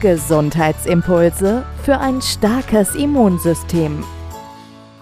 Gesundheitsimpulse für ein starkes Immunsystem.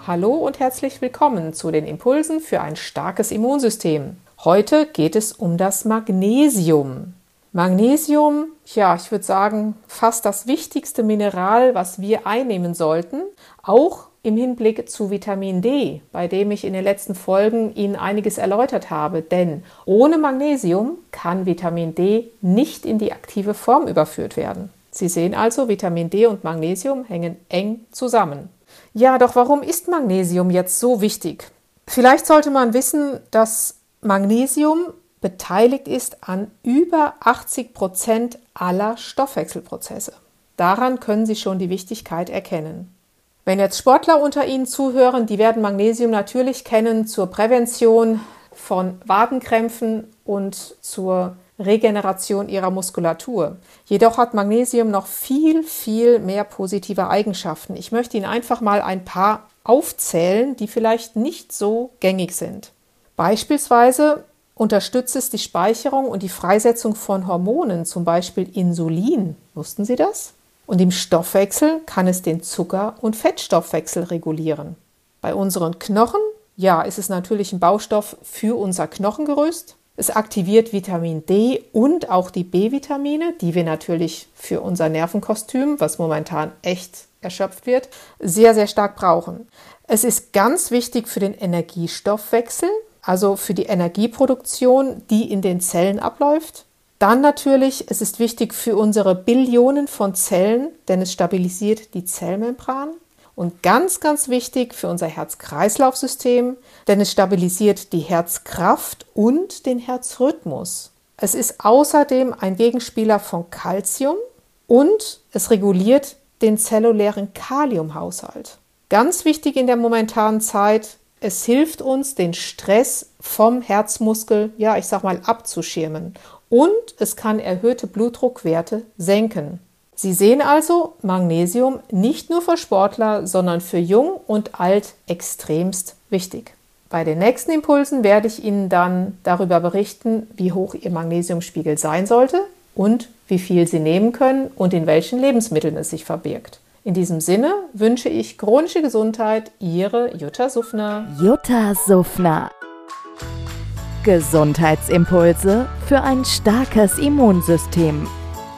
Hallo und herzlich willkommen zu den Impulsen für ein starkes Immunsystem. Heute geht es um das Magnesium. Magnesium, ja, ich würde sagen, fast das wichtigste Mineral, was wir einnehmen sollten, auch im Hinblick zu Vitamin D, bei dem ich in den letzten Folgen Ihnen einiges erläutert habe. Denn ohne Magnesium kann Vitamin D nicht in die aktive Form überführt werden. Sie sehen also, Vitamin D und Magnesium hängen eng zusammen. Ja, doch warum ist Magnesium jetzt so wichtig? Vielleicht sollte man wissen, dass Magnesium beteiligt ist an über 80 Prozent aller Stoffwechselprozesse. Daran können Sie schon die Wichtigkeit erkennen. Wenn jetzt Sportler unter Ihnen zuhören, die werden Magnesium natürlich kennen zur Prävention von Wadenkrämpfen und zur Regeneration ihrer Muskulatur. Jedoch hat Magnesium noch viel, viel mehr positive Eigenschaften. Ich möchte Ihnen einfach mal ein paar aufzählen, die vielleicht nicht so gängig sind. Beispielsweise unterstützt es die Speicherung und die Freisetzung von Hormonen, zum Beispiel Insulin. Wussten Sie das? Und im Stoffwechsel kann es den Zucker- und Fettstoffwechsel regulieren. Bei unseren Knochen, ja, ist es natürlich ein Baustoff für unser Knochengerüst. Es aktiviert Vitamin D und auch die B-Vitamine, die wir natürlich für unser Nervenkostüm, was momentan echt erschöpft wird, sehr, sehr stark brauchen. Es ist ganz wichtig für den Energiestoffwechsel, also für die Energieproduktion, die in den Zellen abläuft. Dann natürlich, es ist wichtig für unsere Billionen von Zellen, denn es stabilisiert die Zellmembran. Und ganz, ganz wichtig für unser Herz-Kreislauf-System, denn es stabilisiert die Herzkraft und den Herzrhythmus. Es ist außerdem ein Gegenspieler von Calcium und es reguliert den zellulären Kaliumhaushalt. Ganz wichtig in der momentanen Zeit, es hilft uns, den Stress vom Herzmuskel, ja, ich sag mal, abzuschirmen. Und es kann erhöhte Blutdruckwerte senken. Sie sehen also Magnesium nicht nur für Sportler, sondern für jung und alt extremst wichtig. Bei den nächsten Impulsen werde ich Ihnen dann darüber berichten, wie hoch Ihr Magnesiumspiegel sein sollte und wie viel Sie nehmen können und in welchen Lebensmitteln es sich verbirgt. In diesem Sinne wünsche ich chronische Gesundheit, Ihre Jutta Suffner. Jutta Suffner. Gesundheitsimpulse für ein starkes Immunsystem.